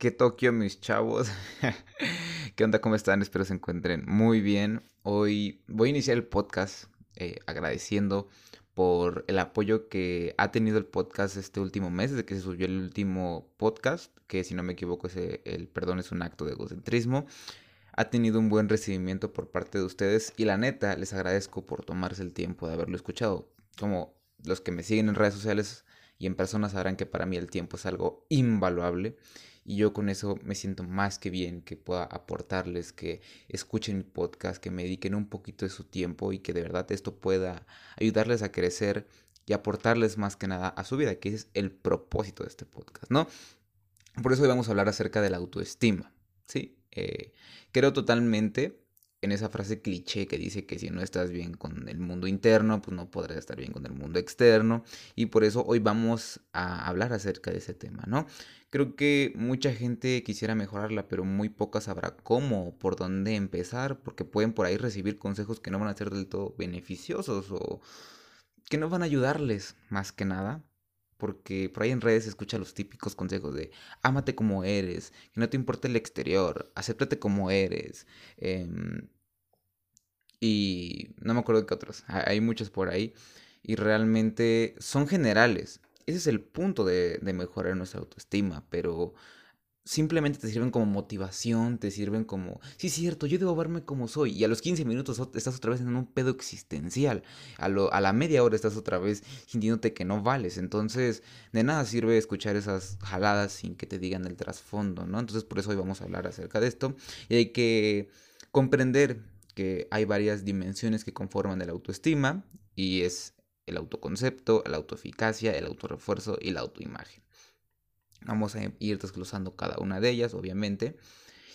¿Qué Tokio, mis chavos? ¿Qué onda? ¿Cómo están? Espero se encuentren muy bien. Hoy voy a iniciar el podcast eh, agradeciendo por el apoyo que ha tenido el podcast este último mes, desde que se subió el último podcast, que si no me equivoco es el, perdón es un acto de egocentrismo. Ha tenido un buen recibimiento por parte de ustedes y la neta les agradezco por tomarse el tiempo de haberlo escuchado. Como los que me siguen en redes sociales y en personas sabrán que para mí el tiempo es algo invaluable y yo con eso me siento más que bien que pueda aportarles, que escuchen mi podcast, que me dediquen un poquito de su tiempo y que de verdad esto pueda ayudarles a crecer y aportarles más que nada a su vida, que es el propósito de este podcast, ¿no? Por eso hoy vamos a hablar acerca de la autoestima, ¿sí? Eh, creo totalmente en esa frase cliché que dice que si no estás bien con el mundo interno, pues no podrás estar bien con el mundo externo. Y por eso hoy vamos a hablar acerca de ese tema, ¿no? Creo que mucha gente quisiera mejorarla, pero muy pocas sabrá cómo, por dónde empezar, porque pueden por ahí recibir consejos que no van a ser del todo beneficiosos o que no van a ayudarles más que nada. Porque por ahí en redes se escucha los típicos consejos de ámate como eres, que no te importe el exterior, acéptate como eres. Em, y no me acuerdo de qué otros. Hay muchos por ahí. Y realmente son generales. Ese es el punto de, de mejorar nuestra autoestima. Pero simplemente te sirven como motivación, te sirven como, sí es cierto, yo debo verme como soy. Y a los 15 minutos estás otra vez en un pedo existencial. A, lo, a la media hora estás otra vez sintiéndote que no vales. Entonces, de nada sirve escuchar esas jaladas sin que te digan el trasfondo, ¿no? Entonces, por eso hoy vamos a hablar acerca de esto. Y hay que comprender que hay varias dimensiones que conforman el autoestima. Y es el autoconcepto, la autoeficacia, el autorrefuerzo y la autoimagen. Vamos a ir desglosando cada una de ellas, obviamente.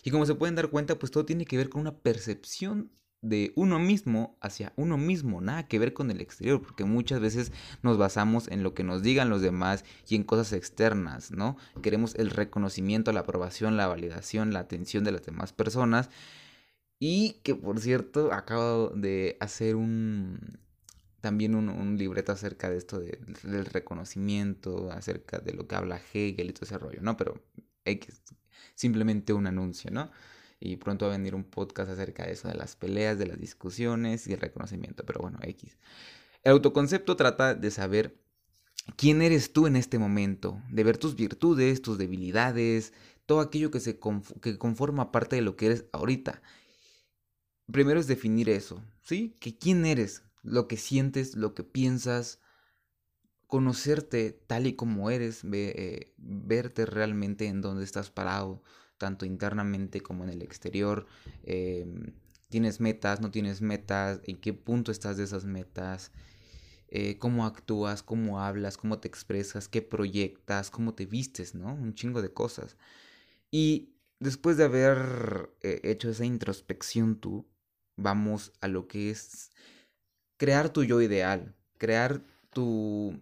Y como se pueden dar cuenta, pues todo tiene que ver con una percepción de uno mismo hacia uno mismo, nada que ver con el exterior, porque muchas veces nos basamos en lo que nos digan los demás y en cosas externas, ¿no? Queremos el reconocimiento, la aprobación, la validación, la atención de las demás personas. Y que por cierto, acabo de hacer un, también un, libreto acerca de esto del reconocimiento, acerca de lo que habla Hegel y todo ese rollo, ¿no? Pero X, simplemente un anuncio, ¿no? Y pronto va a venir un podcast acerca de eso, de las peleas, de las discusiones y el reconocimiento, pero bueno, X. El autoconcepto trata de saber quién eres tú en este momento, de ver tus virtudes, tus debilidades, todo aquello que, se que conforma parte de lo que eres ahorita. Primero es definir eso, ¿sí? Que quién eres, lo que sientes, lo que piensas, conocerte tal y como eres, eh, verte realmente en donde estás parado, tanto internamente como en el exterior. Em, tienes metas, no tienes metas, en qué punto estás de esas metas, eh, cómo actúas, cómo hablas, cómo te expresas, qué proyectas, cómo te vistes, ¿no? Un chingo de cosas. Y después de haber eh, hecho esa introspección tú, vamos a lo que es crear tu yo ideal, crear tu,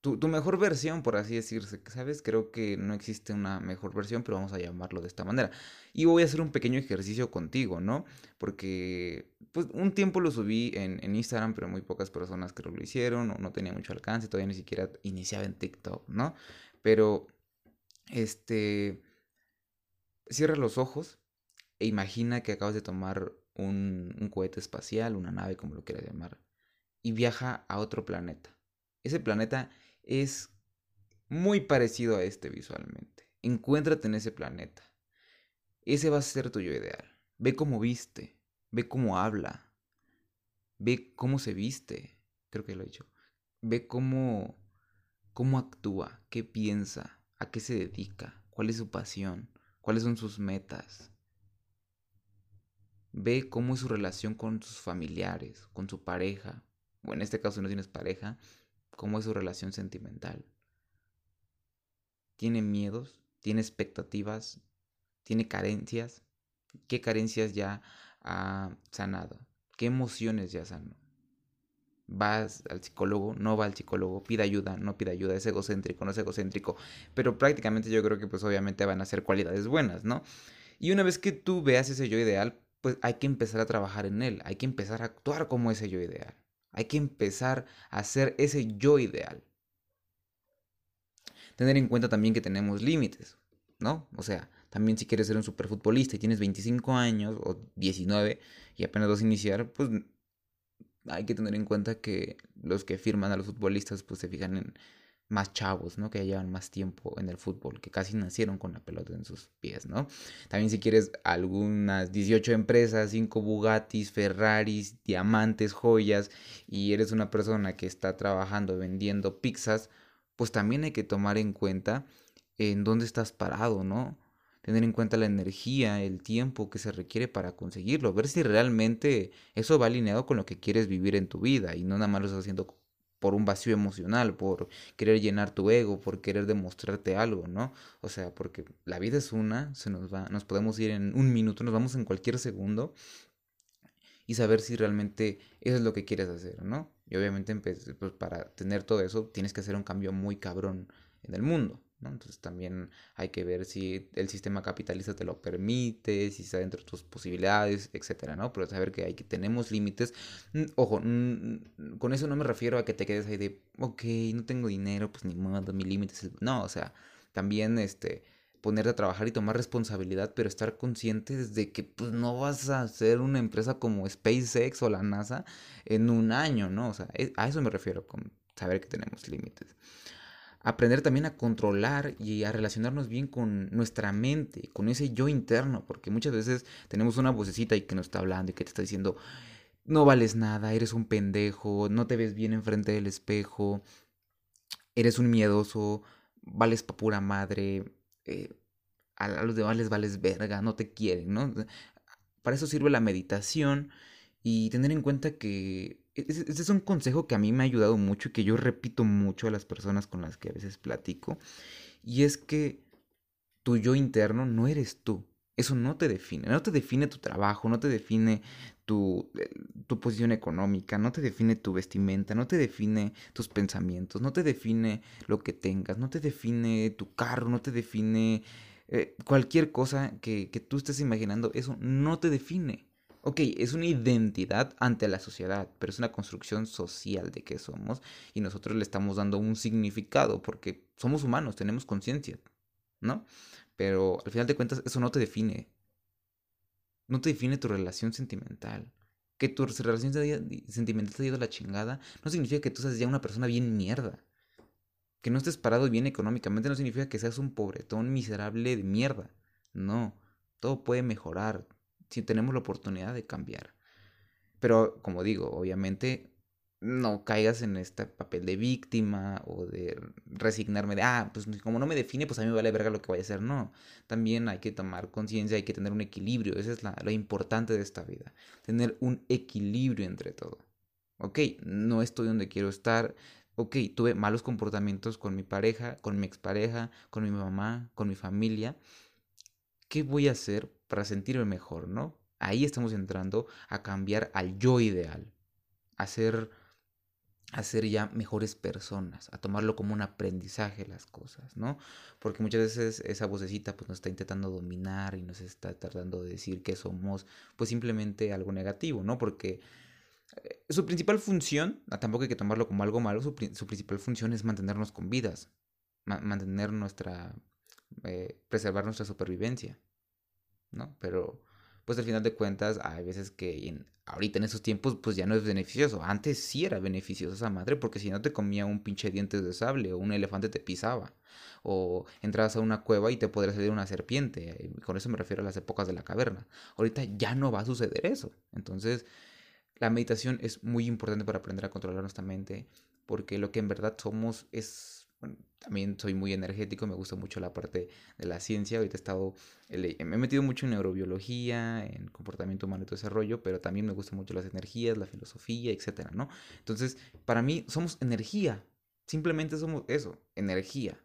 tu, mejor versión, por así decirse. ¿Sabes? Creo que no existe una mejor versión, pero vamos a llamarlo de esta manera. Y voy a hacer un pequeño ejercicio contigo, ¿no? Porque pues, un tiempo lo subí en, en Instagram, pero muy pocas personas creo lo hicieron, o no tenía mucho alcance, todavía ni siquiera iniciaba en TikTok, ¿no? Pero, este, cierra los ojos e imagina que acabas de tomar un, cohete espacial, una nave, como lo quieras llamar, y viaja a otro planeta. Ese planeta es muy parecido a este visualmente. Encuéntrate en ese planeta. Ese va a ser tu yo ideal. Ve cómo viste, ve cómo habla, ve cómo se viste, creo que lo he dicho. Ve cómo, cómo actúa, qué piensa, a qué se dedica, cuál es su pasión, cuáles son sus metas. Ve cómo es su relación con sus familiares, con su pareja, o en este caso no tienes pareja, cómo es su relación sentimental. ¿Tiene miedos? ¿Tiene expectativas? ¿Tiene carencias? ¿Qué carencias ya ha sanado? ¿Qué emociones ya sanó? ¿Vas al psicólogo? ¿No va al psicólogo? ¿Pide ayuda? ¿No pide ayuda? ¿Es egocéntrico? ¿No es egocéntrico? Pero prácticamente yo creo que pues obviamente van a ser cualidades buenas, ¿no? Y una vez que tú veas ese yo ideal, pues hay que empezar a trabajar en él, hay que empezar a actuar como ese yo ideal, hay que empezar a ser ese yo ideal. Tener en cuenta también que tenemos límites. ¿no? O sea, también si quieres ser un superfutbolista y tienes 25 años o 19 y apenas vas a iniciar, pues hay que tener en cuenta que los que firman a los futbolistas pues se fijan en más chavos, ¿no? Que llevan más tiempo en el fútbol, que casi nacieron con la pelota en sus pies, ¿no? También si quieres algunas 18 empresas, 5 Bugattis, Ferraris, diamantes, joyas, y eres una persona que está trabajando vendiendo pizzas, pues también hay que tomar en cuenta en dónde estás parado, ¿no? Tener en cuenta la energía, el tiempo que se requiere para conseguirlo, ver si realmente eso va alineado con lo que quieres vivir en tu vida y no nada más lo estás haciendo por un vacío emocional, por querer llenar tu ego, por querer demostrarte algo, ¿no? O sea, porque la vida es una, se nos va, nos podemos ir en un minuto, nos vamos en cualquier segundo y saber si realmente eso es lo que quieres hacer, ¿no? Y obviamente pues, para tener todo eso tienes que hacer un cambio muy cabrón en el mundo. Entonces también hay que ver si el sistema capitalista te lo permite, si está dentro de tus posibilidades, etcétera, ¿no? Pero saber que hay que tenemos límites. Mm, ojo, mm, con eso no me refiero a que te quedes ahí de, ok, no tengo dinero, pues ni modo, mi límite es el... No, o sea, también este ponerte a trabajar y tomar responsabilidad, pero estar conscientes de que pues no vas a ser una empresa como SpaceX o la NASA en un año, ¿no? O sea, e, a eso me refiero con saber que tenemos límites aprender también a controlar y a relacionarnos bien con nuestra mente, con ese yo interno, porque muchas veces tenemos una vocecita ahí que nos está hablando y que te está diciendo, no vales nada, eres un pendejo, no te ves bien enfrente del espejo, eres un miedoso, vales pa' pura madre, eh, a los demás les vales verga, no te quieren, ¿no? Para eso sirve la meditación y tener en cuenta que ese es un consejo que a mí me ha ayudado mucho y que yo repito mucho a las personas con las que a veces platico. Y es que tu yo interno no eres tú. Eso no te define. No te define tu trabajo, no te define tu, eh, tu, posición económica, no te define tu vestimenta, no te define tus pensamientos, no te define lo que tengas, no te define tu carro, no te define eh, cualquier cosa que, que tú estés imaginando. Eso no te define ok, es una identidad ante la sociedad, pero es una construcción social de qué somos y nosotros le estamos dando un significado porque somos humanos, tenemos conciencia, ¿no? Pero al final de cuentas eso no te define. No te define tu relación sentimental. Que tu relación sentimental te ha ido a la chingada no significa que tú seas ya una persona bien mierda. Que no estés parado bien económicamente no significa que seas un pobretón miserable de mierda. No, todo puede mejorar, si tenemos la oportunidad de cambiar. Pero como digo, obviamente no caigas en este papel de víctima o de resignarme de, ah, pues como no me define, pues a mí me vale verga lo que vaya a hacer. No, también hay que tomar conciencia, hay que tener un equilibrio. Eso es lo importante de esta vida, tener un equilibrio entre todo. Ok, no estoy donde quiero estar. Ok, tuve malos comportamientos con mi pareja, con mi expareja, con mi mamá, con mi familia. ¿Qué voy a hacer para sentirme mejor, ¿no? Ahí estamos entrando a cambiar al yo ideal, a ser, a ser ya mejores personas, a tomarlo como un aprendizaje las cosas, ¿no? Porque muchas veces esa vocecita pues nos está intentando dominar y nos está tratando de decir que somos pues simplemente algo negativo, ¿no? Porque eh, su principal función, ah, tampoco hay que tomarlo como algo malo, su, principal función es mantenernos con vidas, mantener nuestra, eh, preservar nuestra supervivencia. ¿No? Pero, pues al final de cuentas, hay veces que ahorita en esos tiempos, pues ya no es beneficioso. Antes sí era beneficioso esa madre, porque si no te comía un pinche dientes de sable o un elefante te pisaba. O entrabas a una cueva y te podría salir una serpiente. con eso me refiero a las épocas de la caverna. Ahorita ya no va a suceder eso. Entonces, la meditación es muy importante para aprender a controlar nuestra mente, porque lo que en verdad somos es también soy muy energético, me gusta mucho la parte de la ciencia. Ahorita he estado, me he metido mucho en neurobiología, en comportamiento humano y todo ese rollo, pero también me gustan mucho las energías, la filosofía, etcétera, ¿no? Entonces, para mí somos energía. Simplemente somos eso, energía,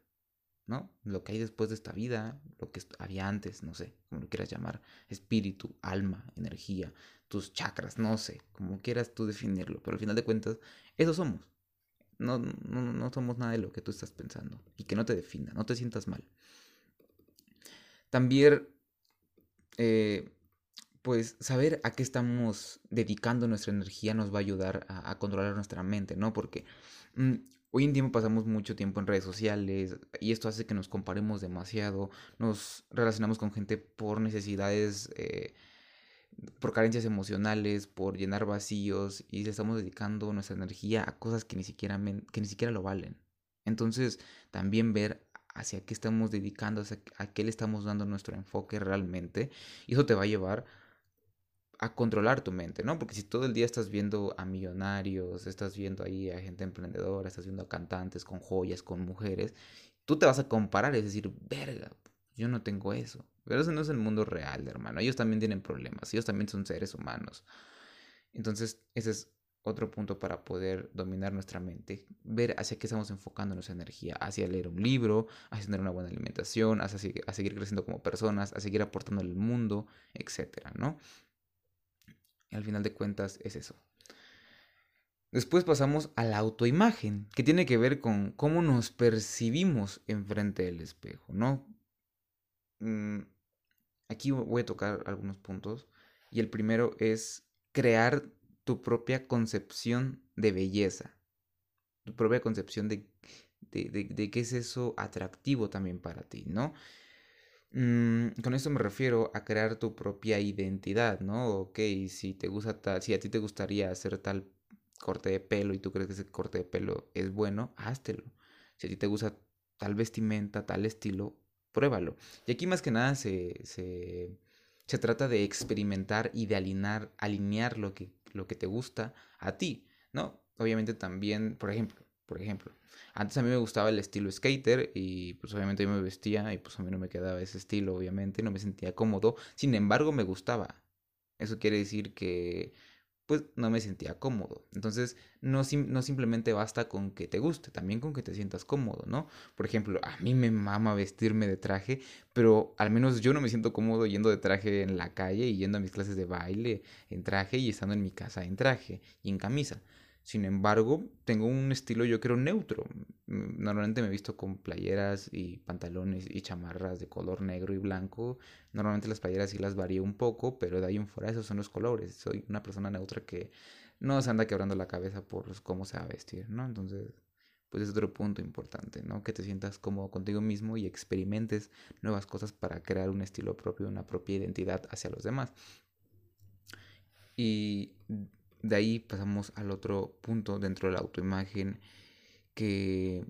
¿no? Lo que hay después de esta vida, lo que había antes, no sé, como lo quieras llamar, espíritu, alma, energía, tus chakras, no sé, como quieras tú definirlo, pero al final de cuentas, eso somos. No, no, no somos nada de lo que tú estás pensando. Y que no te defina, no te sientas mal. También, eh, pues, saber a qué estamos dedicando nuestra energía nos va a ayudar a, controlar nuestra mente, ¿no? Porque, mm, Hoy en día pasamos mucho tiempo en redes sociales y esto hace que nos comparemos demasiado, nos relacionamos con gente por necesidades, eh, por carencias emocionales, por llenar vacíos y estamos dedicando nuestra energía a cosas que ni siquiera, que ni siquiera lo valen. Entonces, también ver hacia qué estamos dedicando, a qué le estamos dando nuestro enfoque realmente, y eso te va a llevar a controlar tu mente, ¿no? Porque si todo el día estás viendo a millonarios, estás viendo ahí a gente emprendedora, estás viendo a cantantes con joyas, con mujeres, tú te vas a comparar, es decir, verga, yo no tengo eso. Pero ese no es el mundo real, hermano. Ellos también tienen problemas, ellos también son seres humanos. Entonces, ese es otro punto para poder dominar nuestra mente, ver hacia qué estamos enfocando nuestra energía, hacia leer un libro, hacia tener una buena alimentación, hacia a seguir creciendo como personas, a seguir aportando al mundo, etcétera, ¿no? al final de cuentas es eso. Después pasamos a la autoimagen, que tiene que ver con cómo nos percibimos enfrente del espejo, ¿no? Mm, aquí voy a tocar algunos puntos. Y el primero es crear tu propia concepción de belleza. Tu propia concepción de, de, de qué es eso atractivo también para ti, ¿no? Mm, con esto me refiero a crear tu propia identidad, ¿no? Ok, si te gusta tal, si a ti te gustaría hacer tal corte de pelo y tú crees que ese corte de pelo es bueno, háztelo. Si a ti te gusta tal vestimenta, tal estilo, pruébalo. Y aquí más que nada se, se, se trata de experimentar y de alinear, alinear lo que, lo que te gusta a ti, ¿no? Obviamente también, por ejemplo, por ejemplo. Antes a mí me gustaba el estilo skater y pues obviamente yo me vestía y pues a mí no me quedaba ese estilo, obviamente, no me sentía cómodo. Sin embargo, me gustaba. Eso quiere decir que pues no me sentía cómodo. Entonces, no, no simplemente basta con que te guste, también con que te sientas cómodo, ¿no? Por ejemplo, a mí me mama vestirme de traje, pero al menos yo no me siento cómodo yendo de traje en la calle y yendo a mis clases de baile en traje y estando en mi casa en traje y en camisa. Sin embargo, tengo un estilo yo creo neutro. Mm, normalmente me he visto con playeras y pantalones y chamarras de color negro y blanco. Normalmente las playeras sí las varío un poco, pero de ahí en fuera esos son los colores. Soy una persona neutra que no se anda quebrando la cabeza por cómo se va a vestir, ¿no? Entonces, pues es otro punto importante, ¿no? Que te sientas cómodo contigo mismo y experimentes nuevas cosas para crear un estilo propio, una propia identidad hacia los demás. Y de ahí pasamos al otro punto dentro de la autoimagen, que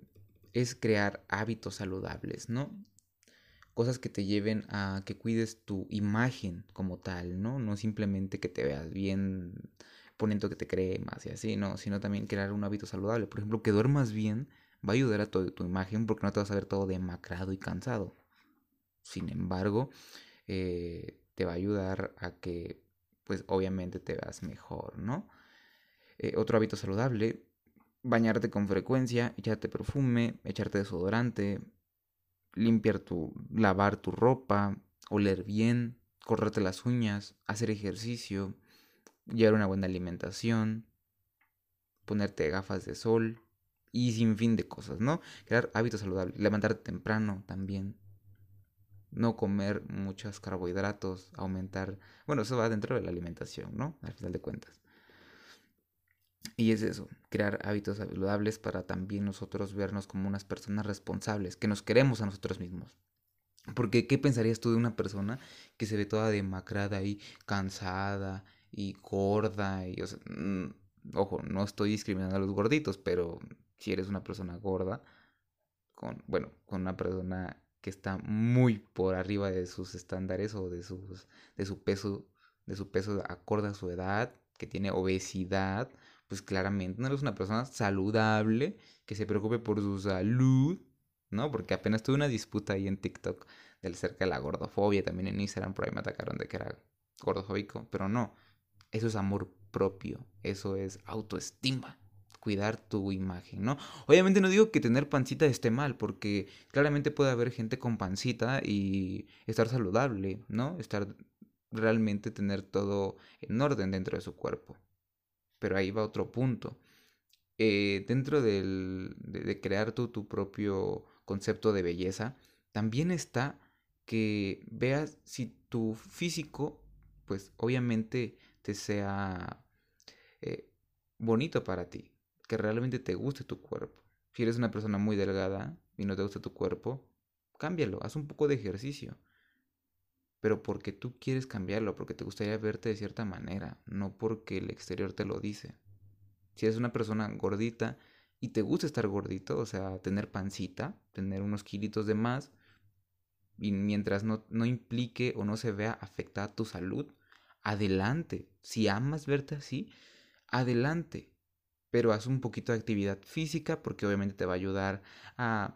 es crear hábitos saludables, ¿no? Cosas que te lleven a que cuides tu imagen como tal, ¿no? No simplemente que te veas bien poniendo que te cremas y así, no, sino también crear un hábito saludable. Por ejemplo, que duermas bien va a ayudar a tu, tu imagen porque no te vas a ver todo demacrado y cansado. Sin embargo, eh, te va a ayudar a que pues obviamente te veas mejor, ¿no? Eh, otro hábito saludable, bañarte con frecuencia, echarte perfume, echarte desodorante, limpiar tu, lavar tu ropa, oler bien, correrte las uñas, hacer ejercicio, llevar una buena alimentación, ponerte gafas de sol y sin fin de cosas, ¿no? Crear hábitos saludables, levantarte temprano también, no comer muchos carbohidratos, aumentar, bueno, eso va dentro de la alimentación, ¿no? Al final de cuentas. Y es eso, crear hábitos saludables para también nosotros vernos como unas personas responsables, que nos queremos a nosotros mismos. Porque, ¿qué pensarías tú de una persona que se ve toda demacrada y cansada y gorda? Y, mm, ojo, no estoy discriminando a los gorditos, pero si eres una persona gorda, con, bueno, con una persona que está muy por arriba de sus estándares o de, sus, de su peso, de su peso acorde a su edad, que tiene obesidad, pues claramente no eres una persona saludable, que se preocupe por su salud, ¿no? Porque apenas tuve una disputa ahí en TikTok del cerca de la gordofobia, también en Instagram por ahí me atacaron de que era gordofóbico, pero no, eso es amor propio, eso es autoestima cuidar tu imagen, ¿no? Obviamente no digo que tener pancita esté mal, porque claramente puede haber gente con pancita y estar saludable, ¿no? Estar realmente tener todo en orden dentro de su cuerpo. Pero ahí va otro punto. Eh, dentro del, de, crear tu, propio concepto de belleza, también está que veas si tu físico, pues obviamente te sea eh, bonito para ti que realmente te guste tu cuerpo. Si eres una persona muy delgada y no te gusta tu cuerpo, cámbialo, haz un poco de ejercicio. Pero porque tú quieres cambiarlo, porque te gustaría verte de cierta manera, no porque el exterior te lo dice. Si eres una persona gordita y te gusta estar gordito, o sea, tener pancita, tener unos kilitos de más, y mientras no, no implique o no se vea afectada tu salud, adelante. Si amas verte así, adelante. Pero haz un poquito de actividad física porque obviamente te va a ayudar a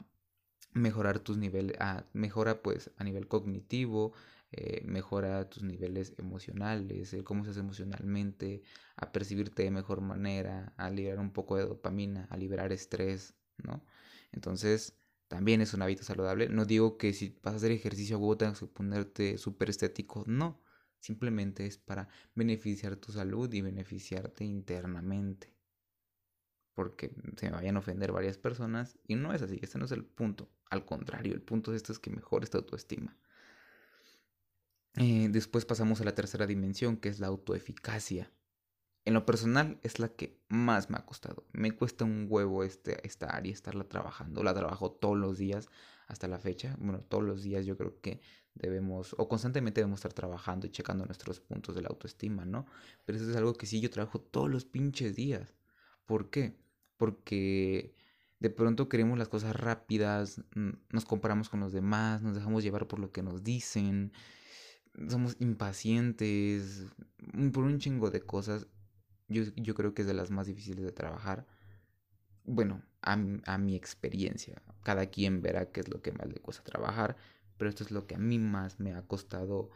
mejorar tus niveles, a, mejora pues a nivel cognitivo, eh, mejora tus niveles emocionales, el cómo estás emocionalmente, a percibirte de mejor manera, a liberar un poco de dopamina, a liberar estrés, ¿no? Entonces, también es un hábito saludable. No digo que si vas a hacer ejercicio a tengas que ponerte súper estético, no. Simplemente es para beneficiar tu salud y beneficiarte internamente. Porque se me vayan a ofender varias personas y no es así, este no es el punto. Al contrario, el punto de esto es que mejores tu autoestima. Eh, después pasamos a la tercera dimensión, que es la autoeficacia. En lo personal es la que más me ha costado. Me cuesta un huevo este, esta área, estarla trabajando. La trabajo todos los días hasta la fecha. Bueno, todos los días yo creo que debemos, o constantemente debemos estar trabajando y checando nuestros puntos de la autoestima, ¿no? Pero eso es algo que sí yo trabajo todos los pinches días. ¿Por qué? Porque de pronto queremos las cosas rápidas, nos comparamos con los demás, nos dejamos llevar por lo que nos dicen, somos impacientes, por un chingo de cosas. Yo, yo creo que es de las más difíciles de trabajar. Bueno, a, a mi experiencia. Cada quien verá qué es lo que más le cuesta trabajar pero esto es lo que a mí más me ha costado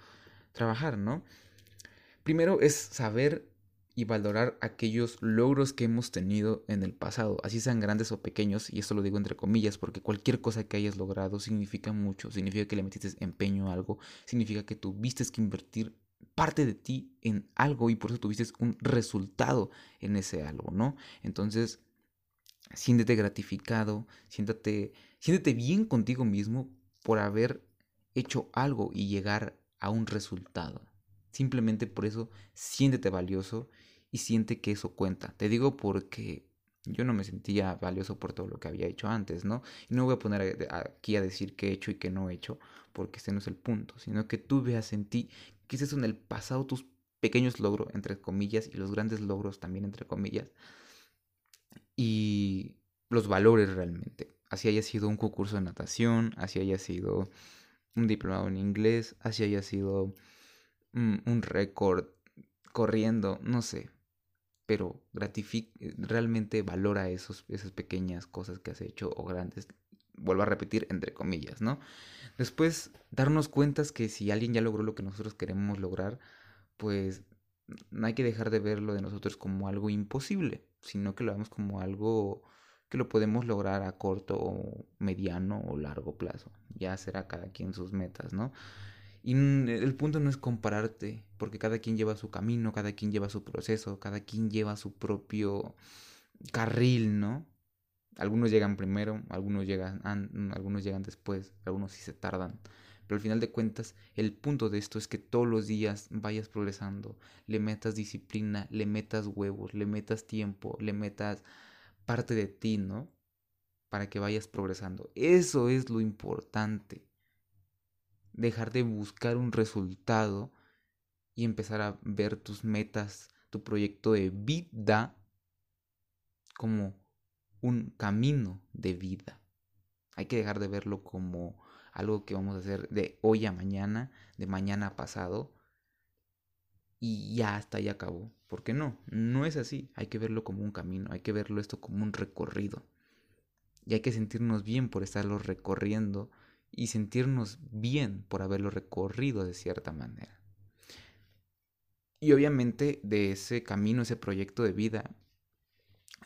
trabajar, ¿no? Primero es saber y valorar aquellos logros que hemos tenido en el pasado, así sean grandes o pequeños, y esto lo digo entre comillas, porque cualquier cosa que hayas logrado significa mucho, significa que le metiste empeño a algo, significa que tuviste que invertir parte de ti en algo y por eso tuviste un resultado en ese algo, ¿no? Entonces, siéntete gratificado, siéntate, siéntete bien contigo mismo por haber hecho algo y llegar a un resultado. Simplemente por eso siéntete valioso y siente que eso cuenta. Te digo porque yo no me sentía valioso por todo lo que había hecho antes, ¿no? Y no voy a poner aquí a decir qué he hecho y qué no he hecho, porque este no es el punto, sino que tú veas en ti que ese son el pasado tus pequeños logros, entre comillas, y los grandes logros también, entre comillas, y los valores realmente. Así haya sido un concurso de natación, así haya sido un diplomado en inglés, así haya sido un récord corriendo, no sé. Pero realmente valora esos, esas pequeñas cosas que has hecho o grandes. Vuelvo a repetir, entre comillas, ¿no? Después, darnos cuenta que si alguien ya logró lo que nosotros queremos lograr, pues no hay que dejar de verlo de nosotros como algo imposible, sino que lo vemos como algo que lo podemos lograr a corto mediano o largo plazo. Ya será cada quien sus metas, ¿no? Y el punto no es compararte, porque cada quien lleva su camino, cada quien lleva su proceso, cada quien lleva su propio carril, ¿no? Algunos llegan primero, algunos llegan, algunos llegan después, algunos sí se tardan. Pero al final de cuentas, el punto de esto es que todos los días vayas progresando, le metas disciplina, le metas huevos, le metas tiempo, le metas parte de ti, ¿no? Para que vayas progresando. Eso es lo importante. Dejar de buscar un resultado y empezar a ver tus metas, tu proyecto de vida como un camino de vida. Hay que dejar de verlo como algo que vamos a hacer de hoy a mañana, de mañana a pasado, y ya hasta ahí acabó. ¿Por qué no? No es así. Hay que verlo como un camino, hay que verlo esto como un recorrido. Y hay que sentirnos bien por estarlo recorriendo y sentirnos bien por haberlo recorrido de cierta manera. Y obviamente de ese camino, ese proyecto de vida,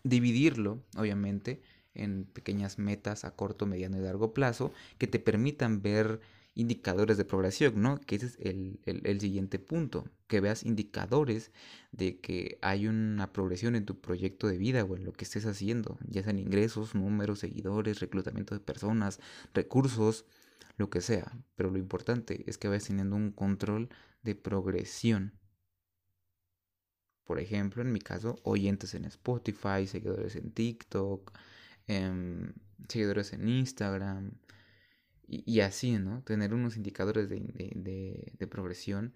dividirlo, obviamente, en pequeñas metas a corto, mediano y largo plazo que te permitan ver indicadores de progresión, ¿no? Que ese es el, siguiente punto, que veas indicadores de que hay una progresión en tu proyecto de vida o en lo que estés haciendo, ya sean ingresos, números, seguidores, reclutamiento de personas, recursos, lo que sea. Pero lo importante es que vayas teniendo un control de progresión. Por ejemplo, en mi caso, oyentes en Spotify, seguidores en TikTok, em, seguidores en Instagram y, así, ¿no? Tener unos indicadores de, progresión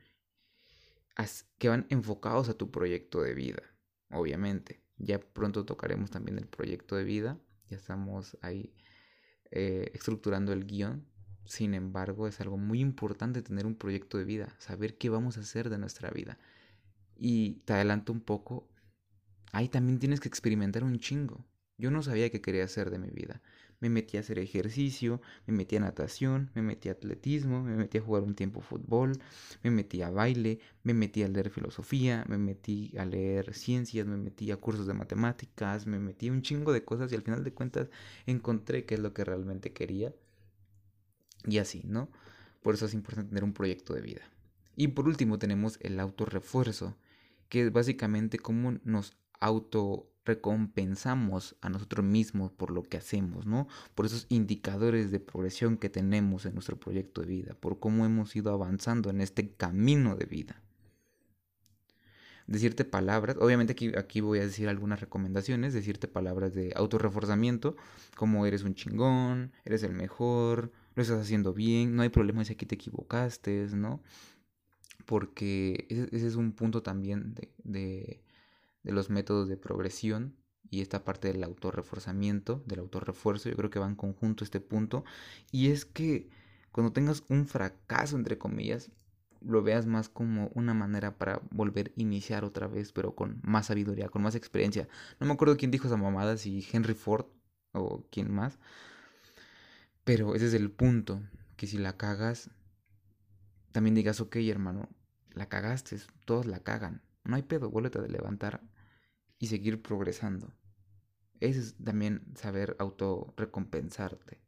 que van enfocados a tu proyecto de vida, obviamente. Ya pronto tocaremos también el proyecto de vida, ya estamos ahí eh, estructurando el guion. Sin embargo, es algo muy importante tener un proyecto de vida, saber qué vamos a hacer de nuestra vida. Y te adelanto un poco, ahí también tienes que experimentar un chingo. Yo no sabía qué quería hacer de mi vida. Me metí a hacer ejercicio, me metí a natación, me metí a atletismo, me metí a jugar un tiempo fútbol, me metí a baile, me metí a leer filosofía, me metí a leer ciencias, me metí a cursos de matemáticas, me metí a un chingo de cosas y al final de cuentas encontré qué es lo que realmente quería. Y así, ¿no? Por eso es importante tener un proyecto de vida. Y por último tenemos el autorrefuerzo, que es básicamente cómo nos auto recompensamos a nosotros mismos por lo que hacemos, ¿no? Por esos indicadores de progresión que tenemos en nuestro proyecto de vida, por cómo hemos ido avanzando en este camino de vida. Decirte palabras, obviamente aquí, aquí voy a decir algunas recomendaciones, decirte palabras de autorreforzamiento, como eres un chingón, eres el mejor, lo estás haciendo bien, no hay problema si aquí te equivocaste, ¿no? Porque ese, es un punto también de de los métodos de progresión y esta parte del autorreforzamiento, del autorrefuerzo, yo creo que va en conjunto este punto. Y es que cuando tengas un fracaso, entre comillas, lo veas más como una manera para volver a iniciar otra vez, pero con más sabiduría, con más experiencia. No me acuerdo quién dijo esa mamada, si Henry Ford o quién más. Pero ese es el punto, que si la cagas, también digas, ok hermano, la cagaste, todos la cagan. No hay pedo, vuélvete a levantar y seguir progresando. Eso es también saber autorrecompensarte,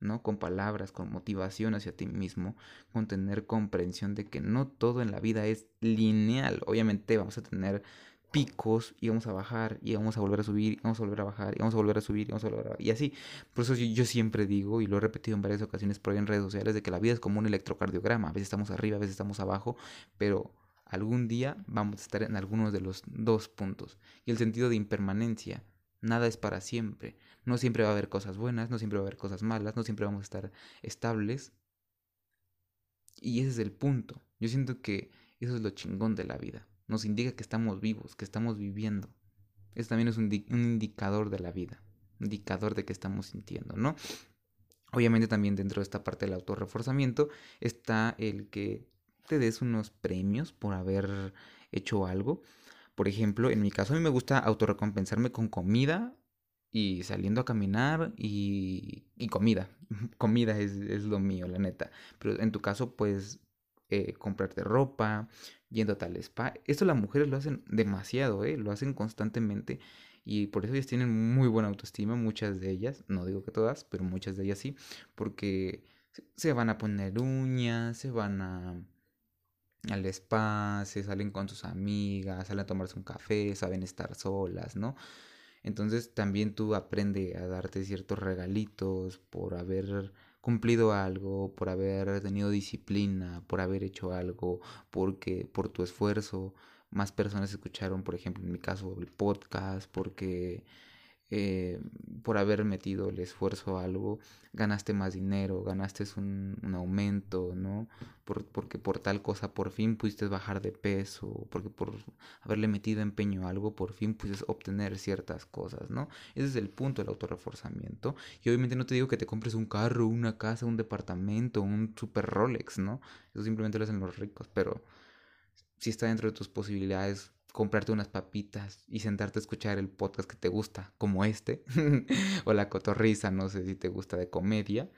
¿no? Con palabras, con motivación hacia ti mismo, con tener comprensión de que no todo en la vida es lineal. Obviamente vamos a tener picos y vamos a bajar y vamos a volver a subir y vamos a volver a bajar y vamos a volver a subir y vamos a volver a bajar. Y así. Por eso yo, siempre digo y lo he repetido en varias ocasiones por ahí en redes sociales de que la vida es como un electrocardiograma. A veces estamos arriba, a veces estamos abajo, pero algún día vamos a estar en algunos de los dos puntos. Y el sentido de impermanencia, nada es para siempre. No siempre va a haber cosas buenas, no siempre va a haber cosas malas, no siempre vamos a estar estables. Y ese es el punto. Yo siento que eso es lo chingón de la vida. Nos indica que estamos vivos, que estamos viviendo. Eso también es un, un indicador de la vida, indicador de que estamos sintiendo, ¿no? Obviamente también dentro de esta parte del autorreforzamiento está el que te des unos premios por haber hecho algo. Por ejemplo, en mi caso a mí me gusta autorrecompensarme con comida y saliendo a caminar y, y comida. comida es, es, lo mío, la neta. Pero en tu caso, pues, eh, comprarte ropa, yendo a tal spa. Esto las mujeres lo hacen demasiado, ¿eh? Lo hacen constantemente. Y por eso ellas tienen muy buena autoestima, muchas de ellas. No digo que todas, pero muchas de ellas sí. Porque se van a poner uñas, se van a al spa, salen con sus amigas, salen a tomarse un café, saben estar solas, ¿no? Entonces también tú aprende a darte ciertos regalitos por haber cumplido algo, por haber tenido disciplina, por haber hecho algo, porque por tu esfuerzo más personas escucharon, por ejemplo, en mi caso, el podcast, porque eh, por haber metido el esfuerzo a algo, ganaste más dinero, ganaste un, aumento, ¿no? porque por tal cosa por fin pudiste bajar de peso, porque por haberle metido empeño a algo, por fin pudiste obtener ciertas cosas, ¿no? Ese es el punto del autorreforzamiento. Y obviamente no te digo que te compres un carro, una casa, un departamento, un super Rolex, ¿no? Eso simplemente lo hacen los ricos, pero si está dentro de tus posibilidades comprarte unas papitas y sentarte a escuchar el podcast que te gusta, como este, o la cotorriza, no sé si te gusta de comedia,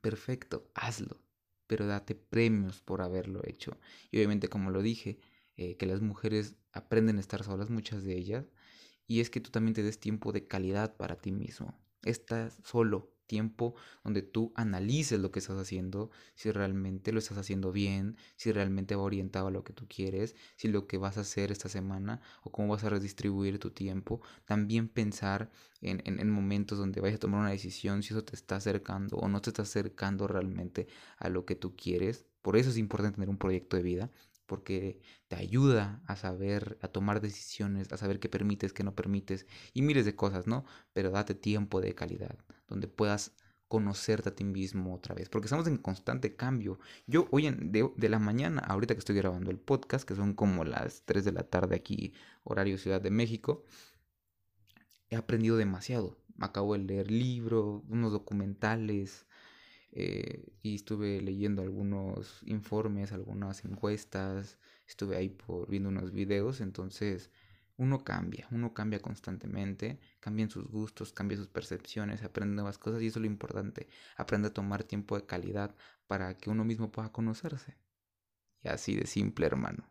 perfecto, hazlo, pero date premios por haberlo hecho. Y obviamente, como lo dije, eh, que las mujeres aprenden a estar solas, muchas de ellas, y es que tú también te des tiempo de calidad para ti mismo. Estás solo, tiempo donde tú analices lo que estás haciendo, si realmente lo estás haciendo bien, si realmente va orientado a lo que tú quieres, si lo que vas a hacer esta semana o cómo vas a redistribuir tu tiempo. También pensar en, en, momentos donde vayas a tomar una decisión, si eso te está acercando o no te está acercando realmente a lo que tú quieres. Por eso es importante tener un proyecto de vida. porque te ayuda a saber, a tomar decisiones, a saber qué permites, qué no permites y miles de cosas, ¿no? Pero date tiempo de calidad, donde puedas conocerte a ti mismo otra vez, porque estamos en constante cambio. Yo hoy en, de, la mañana, ahorita que estoy grabando el podcast, que son como las 3 de la tarde aquí, horario Ciudad de México, he aprendido demasiado. Acabo de leer libros, unos documentales, eh, y estuve leyendo algunos informes, algunas encuestas, estuve ahí por viendo unos videos, entonces uno cambia, uno cambia constantemente, cambian sus gustos, cambia sus percepciones, aprende nuevas cosas y eso es lo importante, aprende a tomar tiempo de calidad para que uno mismo pueda conocerse. Y así de simple, hermano.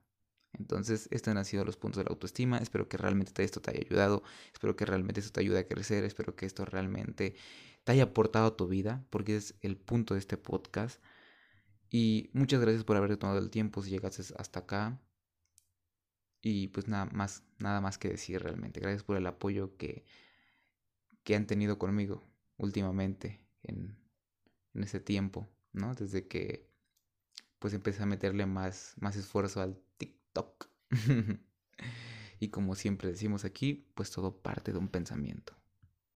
Entonces, estos han sido los puntos de la autoestima. Espero que realmente esto te haya ayudado. Espero que realmente esto te ayude a crecer. Espero que esto realmente te haya aportado a tu vida, porque es el punto de este podcast. Y muchas gracias por haberte tomado el tiempo si llegaste hasta acá. Y pues nada más, nada más que decir realmente. Gracias por el apoyo que, que han tenido conmigo últimamente en, en ese tiempo, ¿no? Desde que pues empecé a meterle más, más esfuerzo al TikTok. y como siempre decimos aquí, pues todo parte de un pensamiento.